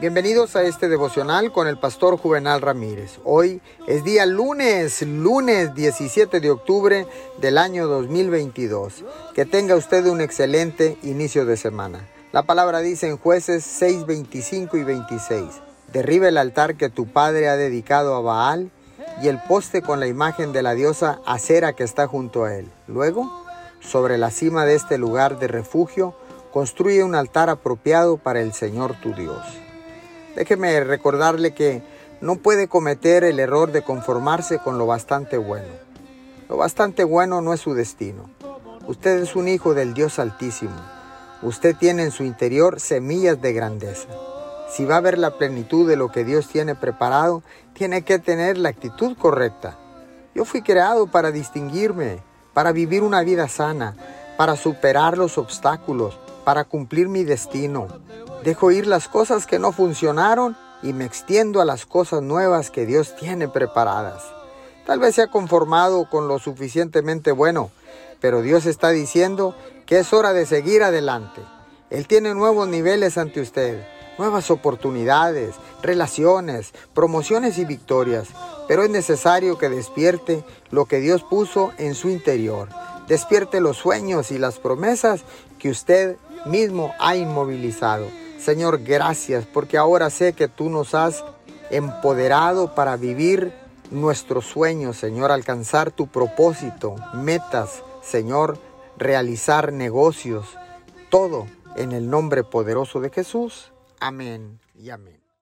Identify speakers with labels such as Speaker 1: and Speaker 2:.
Speaker 1: Bienvenidos a este devocional con el pastor Juvenal Ramírez. Hoy es día lunes, lunes 17 de octubre del año 2022. Que tenga usted un excelente inicio de semana. La palabra dice en jueces 6, 25 y 26. Derriba el altar que tu padre ha dedicado a Baal y el poste con la imagen de la diosa Acera que está junto a él. Luego, sobre la cima de este lugar de refugio, construye un altar apropiado para el Señor tu Dios. Déjeme recordarle que no puede cometer el error de conformarse con lo bastante bueno. Lo bastante bueno no es su destino. Usted es un hijo del Dios Altísimo. Usted tiene en su interior semillas de grandeza. Si va a ver la plenitud de lo que Dios tiene preparado, tiene que tener la actitud correcta. Yo fui creado para distinguirme, para vivir una vida sana, para superar los obstáculos, para cumplir mi destino. Dejo ir las cosas que no funcionaron y me extiendo a las cosas nuevas que Dios tiene preparadas. Tal vez se ha conformado con lo suficientemente bueno, pero Dios está diciendo que es hora de seguir adelante. Él tiene nuevos niveles ante usted, nuevas oportunidades, relaciones, promociones y victorias, pero es necesario que despierte lo que Dios puso en su interior. Despierte los sueños y las promesas que usted mismo ha inmovilizado. Señor, gracias porque ahora sé que tú nos has empoderado para vivir nuestros sueños, Señor, alcanzar tu propósito, metas, Señor, realizar negocios, todo en el nombre poderoso de Jesús. Amén y amén.